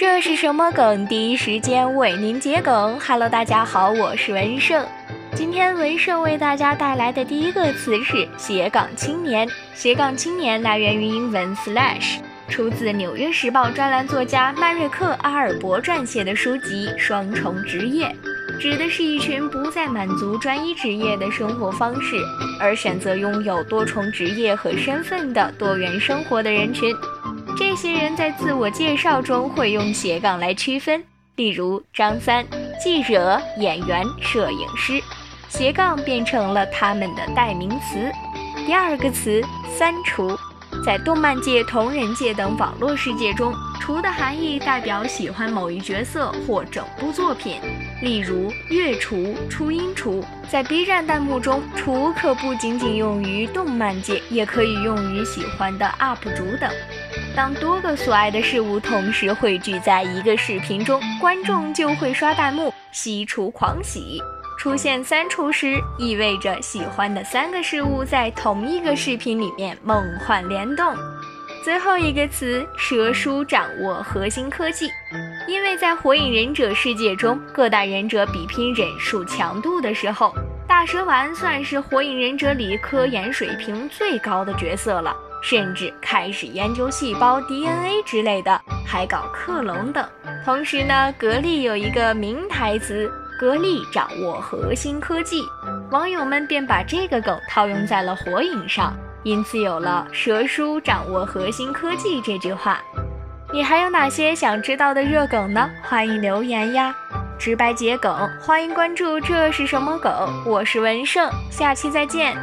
这是什么梗？第一时间为您解梗。Hello，大家好，我是文胜。今天文胜为大家带来的第一个词是斜杠青年。斜杠青年来源于英文 slash，出自《纽约时报》专栏作家迈瑞克·阿尔伯撰写的书籍《双重职业》，指的是一群不再满足专一职业的生活方式，而选择拥有多重职业和身份的多元生活的人群。这些人在自我介绍中会用斜杠来区分，例如张三，记者、演员、摄影师，斜杠变成了他们的代名词。第二个词“三厨”，在动漫界、同人界等网络世界中，“厨”的含义代表喜欢某一角色或整部作品，例如月厨、初音厨。在 B 站弹幕中，“厨”可不仅仅用于动漫界，也可以用于喜欢的 UP 主等。当多个所爱的事物同时汇聚在一个视频中，观众就会刷弹幕，喜出狂喜。出现三厨时，意味着喜欢的三个事物在同一个视频里面梦幻联动。最后一个词，蛇叔掌握核心科技，因为在火影忍者世界中，各大忍者比拼忍术强度的时候，大蛇丸算是火影忍者里科研水平最高的角色了。甚至开始研究细胞 DNA 之类的，还搞克隆等。同时呢，格力有一个名台词：“格力掌握核心科技。”网友们便把这个梗套用在了火影上，因此有了“蛇叔掌握核心科技”这句话。你还有哪些想知道的热梗呢？欢迎留言呀！直白解梗，欢迎关注。这是什么梗？我是文胜，下期再见。